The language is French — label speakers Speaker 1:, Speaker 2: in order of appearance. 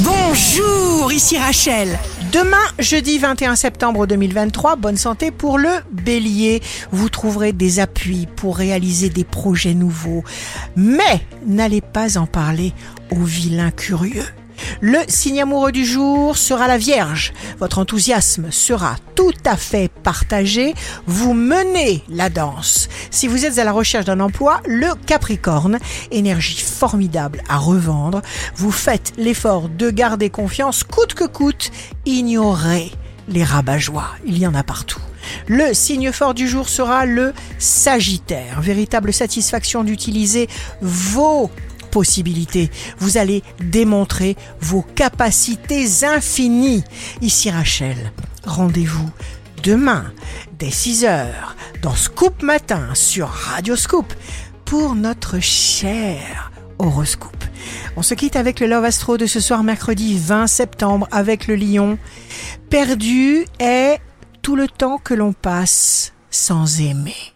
Speaker 1: Bonjour, ici Rachel. Demain, jeudi 21 septembre 2023, bonne santé pour le bélier. Vous trouverez des appuis pour réaliser des projets nouveaux. Mais n'allez pas en parler aux vilains curieux. Le signe amoureux du jour sera la Vierge. Votre enthousiasme sera tout à fait partagé. Vous menez la danse. Si vous êtes à la recherche d'un emploi, le Capricorne, énergie formidable à revendre. Vous faites l'effort de garder confiance coûte que coûte. Ignorez les rabat-joie. Il y en a partout. Le signe fort du jour sera le Sagittaire. Véritable satisfaction d'utiliser vos possibilités. Vous allez démontrer vos capacités infinies. Ici Rachel, rendez-vous demain dès 6h dans Scoop Matin sur Radio Scoop pour notre cher horoscope. On se quitte avec le Love Astro de ce soir mercredi 20 septembre avec le lion. Perdu est tout le temps que l'on passe sans aimer.